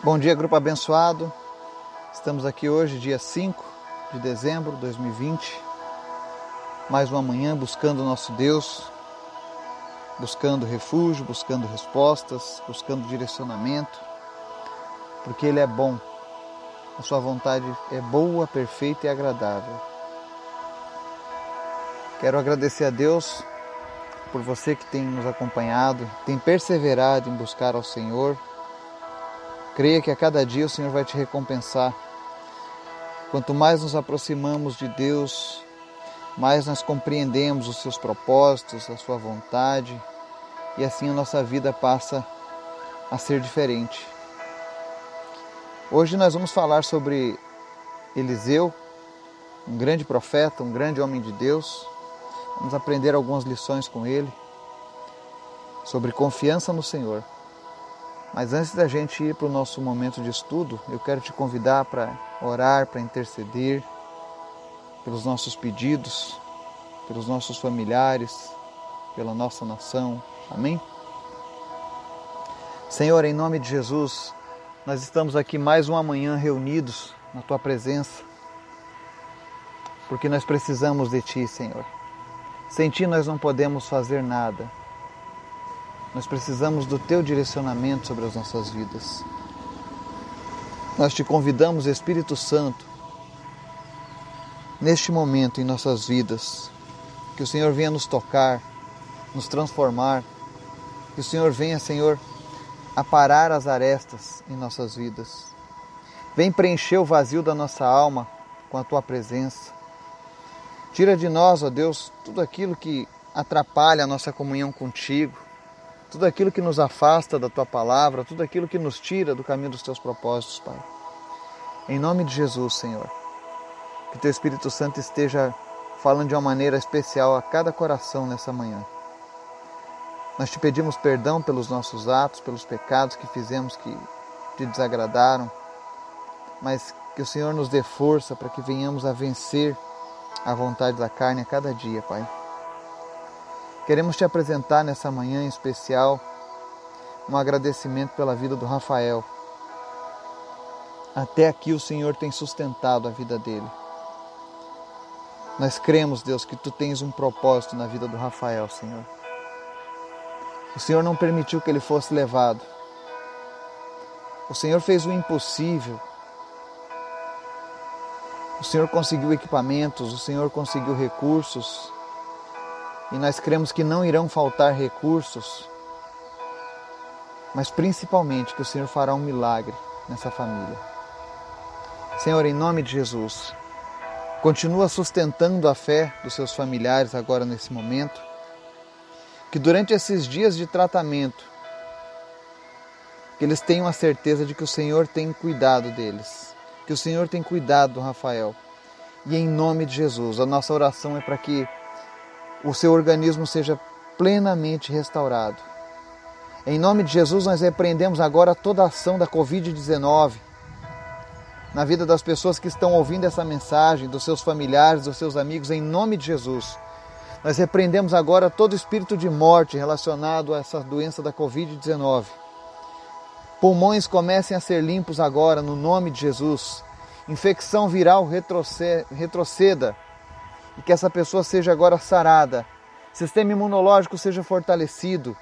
Bom dia, grupo abençoado. Estamos aqui hoje, dia 5 de dezembro de 2020. Mais uma manhã buscando o nosso Deus, buscando refúgio, buscando respostas, buscando direcionamento, porque Ele é bom. A Sua vontade é boa, perfeita e agradável. Quero agradecer a Deus por você que tem nos acompanhado, tem perseverado em buscar ao Senhor Creia que a cada dia o Senhor vai te recompensar. Quanto mais nos aproximamos de Deus, mais nós compreendemos os seus propósitos, a sua vontade, e assim a nossa vida passa a ser diferente. Hoje nós vamos falar sobre Eliseu, um grande profeta, um grande homem de Deus. Vamos aprender algumas lições com ele sobre confiança no Senhor. Mas antes da gente ir para o nosso momento de estudo, eu quero te convidar para orar, para interceder pelos nossos pedidos, pelos nossos familiares, pela nossa nação. Amém? Senhor, em nome de Jesus, nós estamos aqui mais uma manhã reunidos na tua presença, porque nós precisamos de ti, Senhor. Sem ti nós não podemos fazer nada. Nós precisamos do teu direcionamento sobre as nossas vidas. Nós te convidamos, Espírito Santo, neste momento em nossas vidas, que o Senhor venha nos tocar, nos transformar, que o Senhor venha, Senhor, aparar as arestas em nossas vidas. Vem preencher o vazio da nossa alma com a tua presença. Tira de nós, ó Deus, tudo aquilo que atrapalha a nossa comunhão contigo tudo aquilo que nos afasta da tua palavra, tudo aquilo que nos tira do caminho dos teus propósitos, Pai. Em nome de Jesus, Senhor, que teu Espírito Santo esteja falando de uma maneira especial a cada coração nessa manhã. Nós te pedimos perdão pelos nossos atos, pelos pecados que fizemos que te desagradaram, mas que o Senhor nos dê força para que venhamos a vencer a vontade da carne a cada dia, Pai. Queremos te apresentar nessa manhã em especial um agradecimento pela vida do Rafael. Até aqui o Senhor tem sustentado a vida dele. Nós cremos, Deus, que tu tens um propósito na vida do Rafael, Senhor. O Senhor não permitiu que ele fosse levado. O Senhor fez o impossível. O Senhor conseguiu equipamentos, o Senhor conseguiu recursos, e nós cremos que não irão faltar recursos, mas principalmente que o Senhor fará um milagre nessa família. Senhor, em nome de Jesus, continua sustentando a fé dos seus familiares agora nesse momento, que durante esses dias de tratamento, que eles tenham a certeza de que o Senhor tem cuidado deles, que o Senhor tem cuidado do Rafael. E em nome de Jesus, a nossa oração é para que o seu organismo seja plenamente restaurado. Em nome de Jesus, nós repreendemos agora toda a ação da Covid-19 na vida das pessoas que estão ouvindo essa mensagem, dos seus familiares, dos seus amigos, em nome de Jesus. Nós repreendemos agora todo espírito de morte relacionado a essa doença da Covid-19. Pulmões comecem a ser limpos agora, no nome de Jesus. Infecção viral retroceda e que essa pessoa seja agora sarada, sistema imunológico seja fortalecido.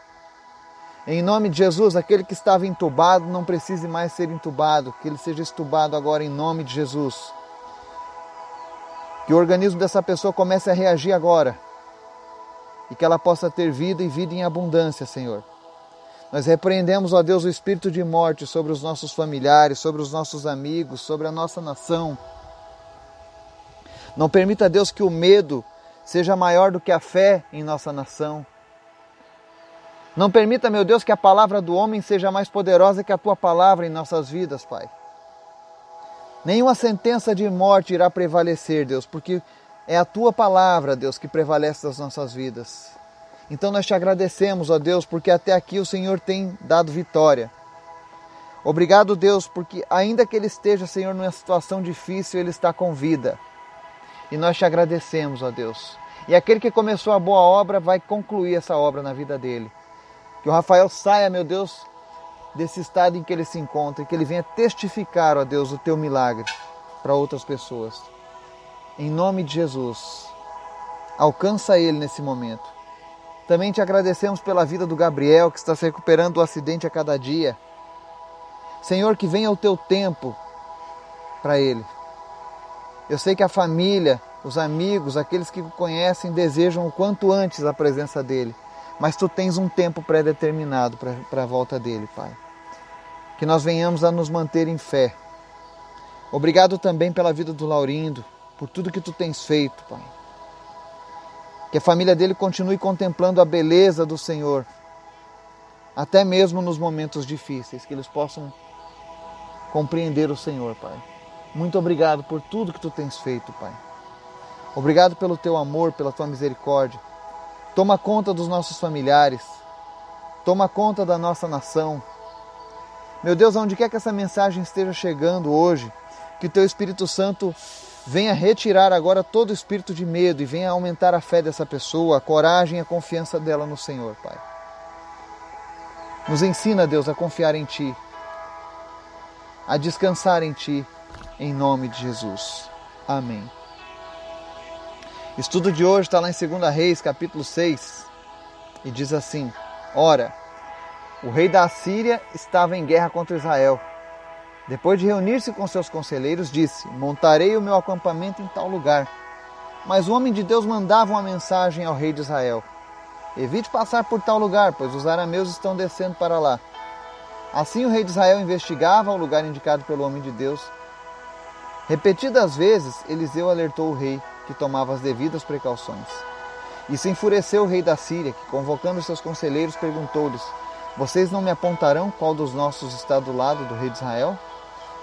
Em nome de Jesus, aquele que estava entubado não precise mais ser entubado, que ele seja estubado agora em nome de Jesus. Que o organismo dessa pessoa comece a reagir agora e que ela possa ter vida e vida em abundância, Senhor. Nós repreendemos, ó Deus, o espírito de morte sobre os nossos familiares, sobre os nossos amigos, sobre a nossa nação. Não permita, Deus, que o medo seja maior do que a fé em nossa nação. Não permita, meu Deus, que a palavra do homem seja mais poderosa que a tua palavra em nossas vidas, Pai. Nenhuma sentença de morte irá prevalecer, Deus, porque é a tua palavra, Deus, que prevalece nas nossas vidas. Então nós te agradecemos, ó Deus, porque até aqui o Senhor tem dado vitória. Obrigado, Deus, porque ainda que ele esteja, Senhor, numa situação difícil, ele está com vida. E nós te agradecemos, ó Deus. E aquele que começou a boa obra vai concluir essa obra na vida dele. Que o Rafael saia, meu Deus, desse estado em que ele se encontra e que ele venha testificar, ó Deus, o teu milagre para outras pessoas. Em nome de Jesus, alcança ele nesse momento. Também te agradecemos pela vida do Gabriel, que está se recuperando do acidente a cada dia. Senhor, que venha o teu tempo para ele. Eu sei que a família, os amigos, aqueles que o conhecem, desejam o quanto antes a presença dele. Mas tu tens um tempo pré-determinado para a volta dele, Pai. Que nós venhamos a nos manter em fé. Obrigado também pela vida do Laurindo, por tudo que tu tens feito, Pai. Que a família dele continue contemplando a beleza do Senhor, até mesmo nos momentos difíceis, que eles possam compreender o Senhor, Pai. Muito obrigado por tudo que tu tens feito, Pai. Obrigado pelo teu amor, pela tua misericórdia. Toma conta dos nossos familiares. Toma conta da nossa nação. Meu Deus, aonde quer que essa mensagem esteja chegando hoje, que o teu Espírito Santo venha retirar agora todo o espírito de medo e venha aumentar a fé dessa pessoa, a coragem e a confiança dela no Senhor, Pai. Nos ensina, Deus, a confiar em Ti, a descansar em Ti em nome de Jesus. Amém. Estudo de hoje está lá em 2 Reis, capítulo 6, e diz assim: Ora, o rei da Assíria estava em guerra contra Israel. Depois de reunir-se com seus conselheiros, disse: Montarei o meu acampamento em tal lugar. Mas o homem de Deus mandava uma mensagem ao rei de Israel: Evite passar por tal lugar, pois os arameus estão descendo para lá. Assim o rei de Israel investigava o lugar indicado pelo homem de Deus Repetidas vezes, Eliseu alertou o rei, que tomava as devidas precauções. E se enfureceu o rei da Síria, que, convocando seus conselheiros, perguntou-lhes: Vocês não me apontarão qual dos nossos está do lado do rei de Israel?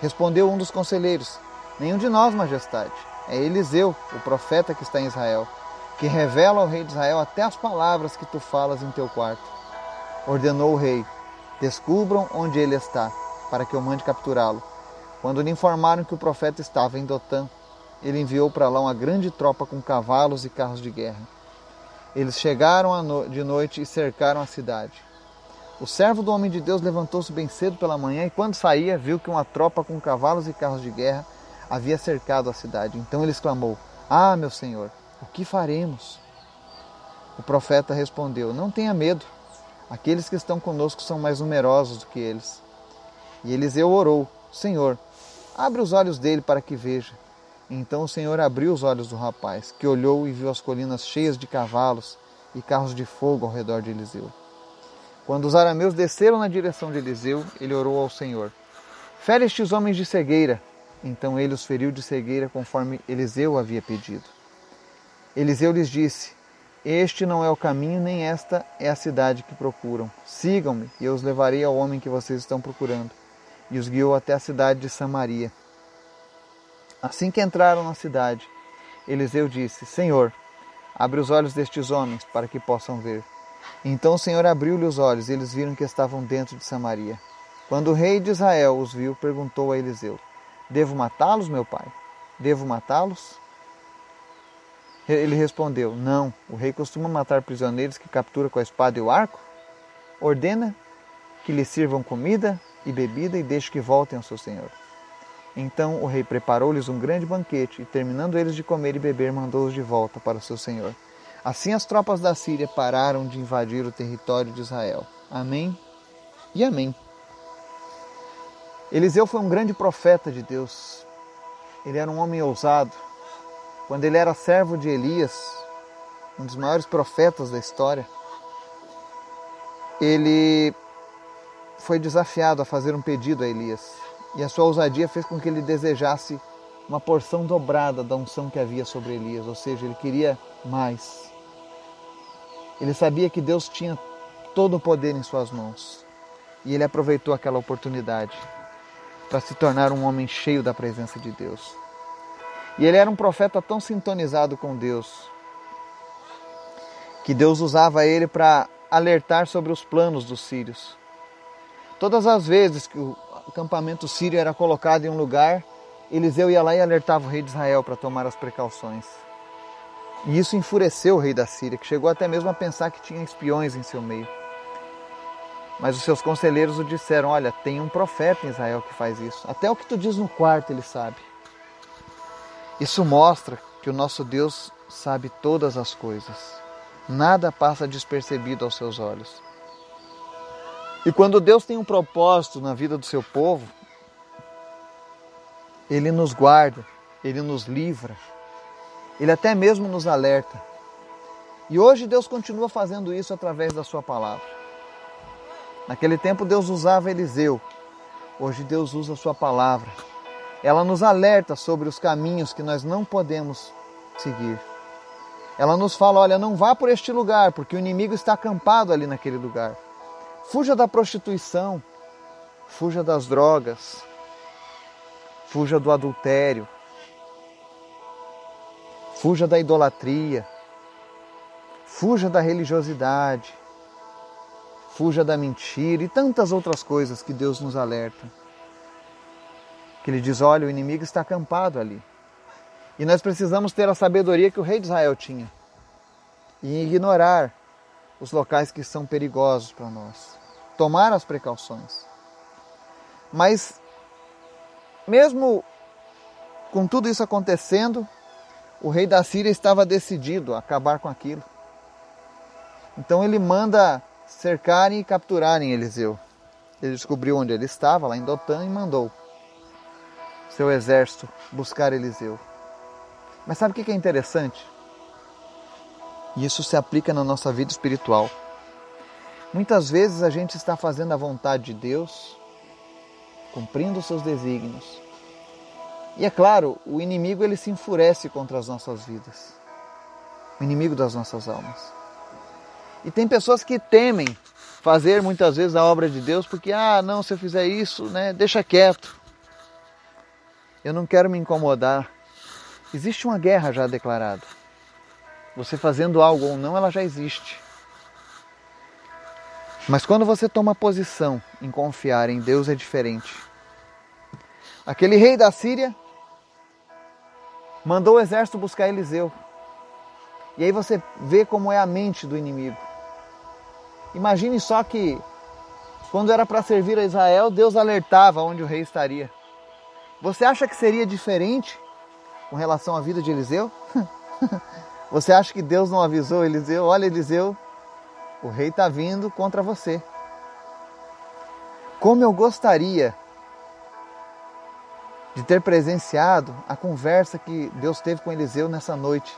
Respondeu um dos conselheiros: Nenhum de nós, majestade. É Eliseu, o profeta que está em Israel, que revela ao rei de Israel até as palavras que tu falas em teu quarto. Ordenou o rei: Descubram onde ele está, para que eu mande capturá-lo quando lhe informaram que o profeta estava em Dotã, ele enviou para lá uma grande tropa com cavalos e carros de guerra. Eles chegaram de noite e cercaram a cidade. O servo do homem de Deus levantou-se bem cedo pela manhã e, quando saía, viu que uma tropa com cavalos e carros de guerra havia cercado a cidade. Então ele exclamou: Ah, meu senhor, o que faremos? O profeta respondeu: Não tenha medo. Aqueles que estão conosco são mais numerosos do que eles. E Eliseu orou: Senhor, Abre os olhos dele para que veja. Então o Senhor abriu os olhos do rapaz, que olhou e viu as colinas cheias de cavalos e carros de fogo ao redor de Eliseu. Quando os arameus desceram na direção de Eliseu, ele orou ao Senhor: Fere estes homens de cegueira. Então ele os feriu de cegueira, conforme Eliseu havia pedido. Eliseu lhes disse: Este não é o caminho, nem esta é a cidade que procuram. Sigam-me, e eu os levarei ao homem que vocês estão procurando e os guiou até a cidade de Samaria. Assim que entraram na cidade, Eliseu disse: Senhor, abre os olhos destes homens para que possam ver. Então o Senhor abriu-lhe os olhos e eles viram que estavam dentro de Samaria. Quando o rei de Israel os viu, perguntou a Eliseu: Devo matá-los, meu pai? Devo matá-los? Ele respondeu: Não, o rei costuma matar prisioneiros que captura com a espada e o arco. Ordena que lhe sirvam comida e bebida e deixe que voltem ao seu senhor. Então o rei preparou-lhes um grande banquete e, terminando eles de comer e beber, mandou-os de volta para o seu senhor. Assim as tropas da Síria pararam de invadir o território de Israel. Amém e amém. Eliseu foi um grande profeta de Deus. Ele era um homem ousado. Quando ele era servo de Elias, um dos maiores profetas da história, ele foi desafiado a fazer um pedido a Elias, e a sua ousadia fez com que ele desejasse uma porção dobrada da unção que havia sobre Elias, ou seja, ele queria mais. Ele sabia que Deus tinha todo o poder em suas mãos, e ele aproveitou aquela oportunidade para se tornar um homem cheio da presença de Deus. E ele era um profeta tão sintonizado com Deus, que Deus usava ele para alertar sobre os planos dos sírios Todas as vezes que o acampamento sírio era colocado em um lugar, Eliseu ia lá e alertava o rei de Israel para tomar as precauções. E isso enfureceu o rei da Síria, que chegou até mesmo a pensar que tinha espiões em seu meio. Mas os seus conselheiros o disseram: Olha, tem um profeta em Israel que faz isso. Até o que tu diz no quarto ele sabe. Isso mostra que o nosso Deus sabe todas as coisas. Nada passa despercebido aos seus olhos. E quando Deus tem um propósito na vida do seu povo, Ele nos guarda, Ele nos livra, Ele até mesmo nos alerta. E hoje Deus continua fazendo isso através da Sua palavra. Naquele tempo Deus usava Eliseu, hoje Deus usa a Sua palavra. Ela nos alerta sobre os caminhos que nós não podemos seguir. Ela nos fala: olha, não vá por este lugar, porque o inimigo está acampado ali naquele lugar. Fuja da prostituição, fuja das drogas, fuja do adultério, fuja da idolatria, fuja da religiosidade, fuja da mentira e tantas outras coisas que Deus nos alerta. Que Ele diz: olha, o inimigo está acampado ali. E nós precisamos ter a sabedoria que o rei de Israel tinha. E ignorar os locais que são perigosos para nós. Tomar as precauções. Mas, mesmo com tudo isso acontecendo, o rei da Síria estava decidido a acabar com aquilo. Então ele manda cercarem e capturarem Eliseu. Ele descobriu onde ele estava, lá em Dotã, e mandou seu exército buscar Eliseu. Mas sabe o que é interessante? E isso se aplica na nossa vida espiritual. Muitas vezes a gente está fazendo a vontade de Deus, cumprindo os seus desígnios. E é claro, o inimigo ele se enfurece contra as nossas vidas. O inimigo das nossas almas. E tem pessoas que temem fazer muitas vezes a obra de Deus porque ah, não, se eu fizer isso, né, deixa quieto. Eu não quero me incomodar. Existe uma guerra já declarada. Você fazendo algo ou não, ela já existe. Mas quando você toma posição em confiar em Deus é diferente. Aquele rei da Síria mandou o exército buscar Eliseu. E aí você vê como é a mente do inimigo. Imagine só que quando era para servir a Israel, Deus alertava onde o rei estaria. Você acha que seria diferente com relação à vida de Eliseu? Você acha que Deus não avisou Eliseu? Olha, Eliseu, o rei está vindo contra você. Como eu gostaria de ter presenciado a conversa que Deus teve com Eliseu nessa noite,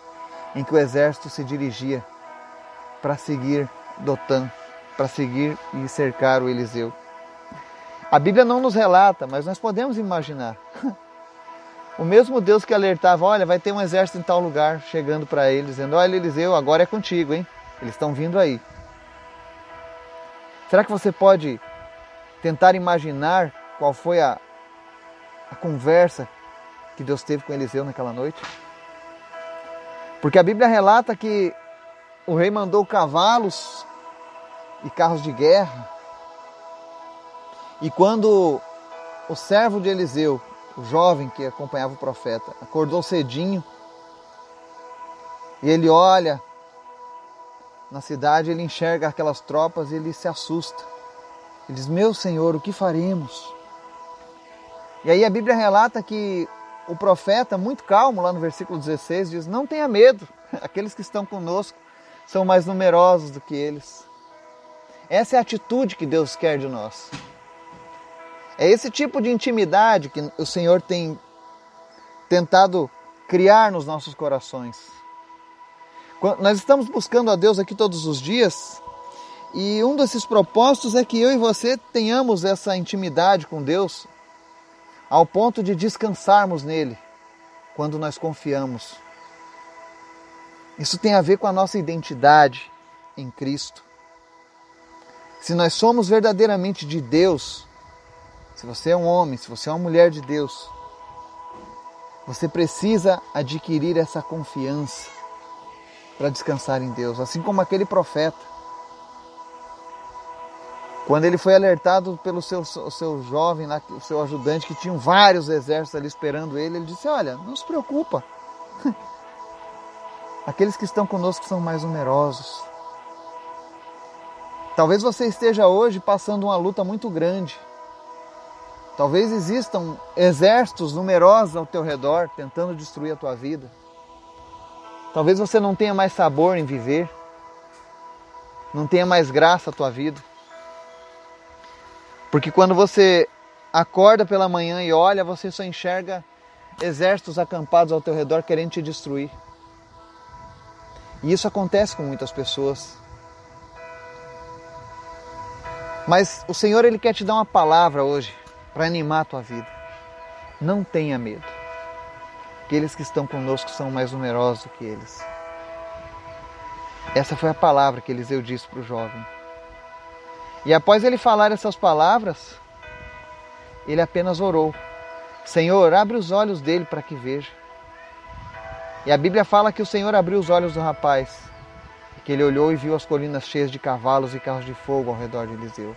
em que o exército se dirigia para seguir Dotã, para seguir e cercar o Eliseu. A Bíblia não nos relata, mas nós podemos imaginar. O mesmo Deus que alertava, olha, vai ter um exército em tal lugar, chegando para ele, dizendo, olha Eliseu, agora é contigo, hein? Eles estão vindo aí. Será que você pode tentar imaginar qual foi a, a conversa que Deus teve com Eliseu naquela noite? Porque a Bíblia relata que o rei mandou cavalos e carros de guerra. E quando o servo de Eliseu o jovem que acompanhava o profeta, acordou cedinho e ele olha na cidade, ele enxerga aquelas tropas e ele se assusta. Ele diz: Meu Senhor, o que faremos? E aí a Bíblia relata que o profeta, muito calmo, lá no versículo 16, diz: Não tenha medo, aqueles que estão conosco são mais numerosos do que eles. Essa é a atitude que Deus quer de nós. É esse tipo de intimidade que o Senhor tem tentado criar nos nossos corações. Nós estamos buscando a Deus aqui todos os dias e um desses propósitos é que eu e você tenhamos essa intimidade com Deus ao ponto de descansarmos nele quando nós confiamos. Isso tem a ver com a nossa identidade em Cristo. Se nós somos verdadeiramente de Deus, se você é um homem, se você é uma mulher de Deus, você precisa adquirir essa confiança para descansar em Deus, assim como aquele profeta. Quando ele foi alertado pelo seu, seu jovem, o seu ajudante, que tinham vários exércitos ali esperando ele, ele disse: Olha, não se preocupa. Aqueles que estão conosco são mais numerosos. Talvez você esteja hoje passando uma luta muito grande. Talvez existam exércitos numerosos ao teu redor tentando destruir a tua vida. Talvez você não tenha mais sabor em viver, não tenha mais graça a tua vida. Porque quando você acorda pela manhã e olha, você só enxerga exércitos acampados ao teu redor querendo te destruir. E isso acontece com muitas pessoas. Mas o Senhor ele quer te dar uma palavra hoje para animar a tua vida. Não tenha medo. Aqueles que estão conosco são mais numerosos do que eles. Essa foi a palavra que Eliseu disse para o jovem. E após ele falar essas palavras, ele apenas orou: Senhor, abre os olhos dele para que veja. E a Bíblia fala que o Senhor abriu os olhos do rapaz que ele olhou e viu as colinas cheias de cavalos e carros de fogo ao redor de Eliseu.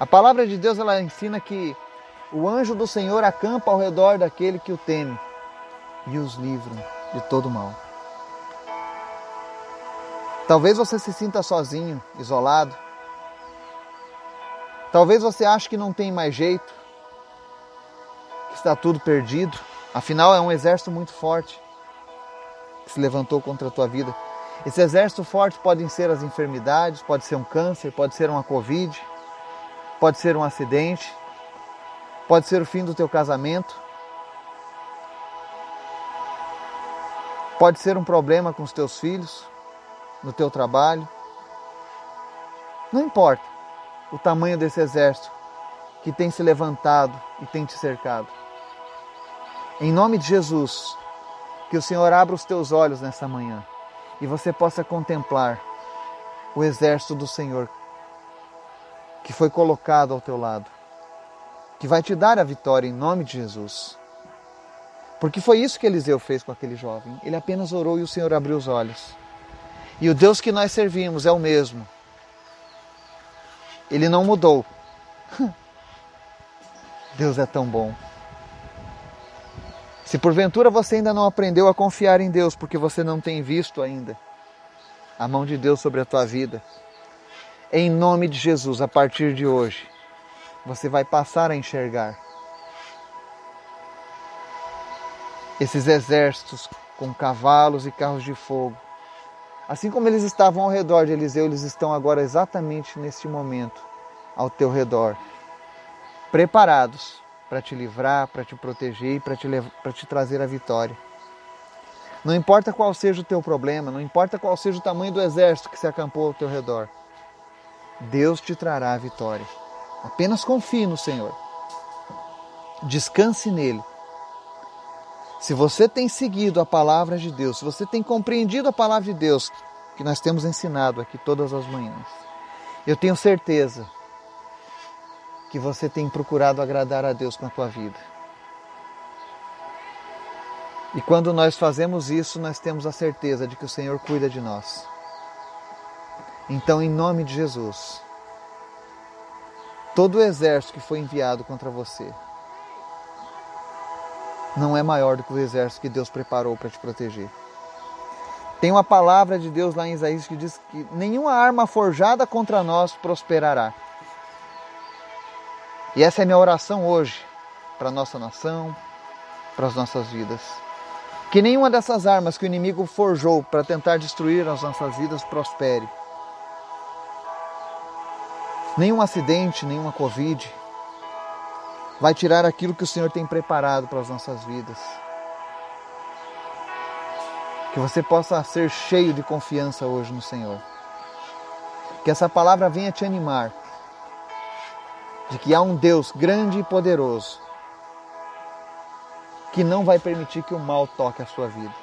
A palavra de Deus ela ensina que o anjo do Senhor acampa ao redor daquele que o teme e os livra de todo mal. Talvez você se sinta sozinho, isolado. Talvez você ache que não tem mais jeito, que está tudo perdido. Afinal, é um exército muito forte que se levantou contra a tua vida. Esse exército forte podem ser as enfermidades, pode ser um câncer, pode ser uma covid, pode ser um acidente, pode ser o fim do teu casamento, pode ser um problema com os teus filhos, no teu trabalho. Não importa o tamanho desse exército que tem se levantado e tem te cercado. Em nome de Jesus, que o Senhor abra os teus olhos nessa manhã e você possa contemplar o exército do Senhor que foi colocado ao teu lado, que vai te dar a vitória em nome de Jesus. Porque foi isso que Eliseu fez com aquele jovem. Ele apenas orou e o Senhor abriu os olhos. E o Deus que nós servimos é o mesmo. Ele não mudou. Deus é tão bom. Se porventura você ainda não aprendeu a confiar em Deus porque você não tem visto ainda a mão de Deus sobre a tua vida, em nome de Jesus, a partir de hoje, você vai passar a enxergar esses exércitos com cavalos e carros de fogo. Assim como eles estavam ao redor de Eliseu, eles estão agora exatamente neste momento ao teu redor, preparados para te livrar, para te proteger e para te, te trazer a vitória. Não importa qual seja o teu problema, não importa qual seja o tamanho do exército que se acampou ao teu redor, Deus te trará a vitória. Apenas confie no Senhor. Descanse nele. Se você tem seguido a palavra de Deus, se você tem compreendido a palavra de Deus, que nós temos ensinado aqui todas as manhãs, eu tenho certeza que você tem procurado agradar a Deus com a tua vida. E quando nós fazemos isso, nós temos a certeza de que o Senhor cuida de nós. Então, em nome de Jesus, todo o exército que foi enviado contra você não é maior do que o exército que Deus preparou para te proteger. Tem uma palavra de Deus lá em Isaías que diz que nenhuma arma forjada contra nós prosperará. E essa é minha oração hoje para a nossa nação, para as nossas vidas. Que nenhuma dessas armas que o inimigo forjou para tentar destruir as nossas vidas prospere. Nenhum acidente, nenhuma Covid vai tirar aquilo que o Senhor tem preparado para as nossas vidas. Que você possa ser cheio de confiança hoje no Senhor. Que essa palavra venha te animar de que há um Deus grande e poderoso que não vai permitir que o mal toque a sua vida.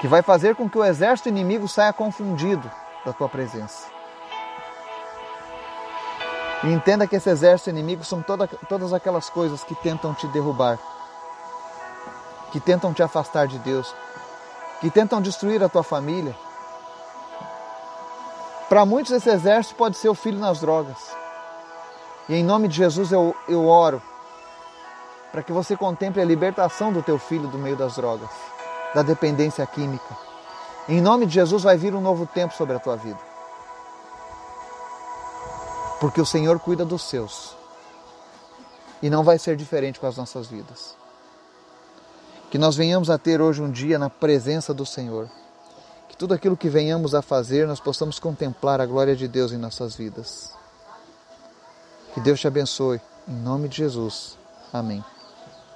Que vai fazer com que o exército inimigo saia confundido da tua presença. E entenda que esse exército inimigo são toda, todas aquelas coisas que tentam te derrubar, que tentam te afastar de Deus, que tentam destruir a tua família, para muitos, esse exército pode ser o filho nas drogas. E em nome de Jesus eu, eu oro para que você contemple a libertação do teu filho do meio das drogas, da dependência química. Em nome de Jesus vai vir um novo tempo sobre a tua vida. Porque o Senhor cuida dos seus. E não vai ser diferente com as nossas vidas. Que nós venhamos a ter hoje um dia na presença do Senhor. Que tudo aquilo que venhamos a fazer, nós possamos contemplar a glória de Deus em nossas vidas. Que Deus te abençoe. Em nome de Jesus. Amém.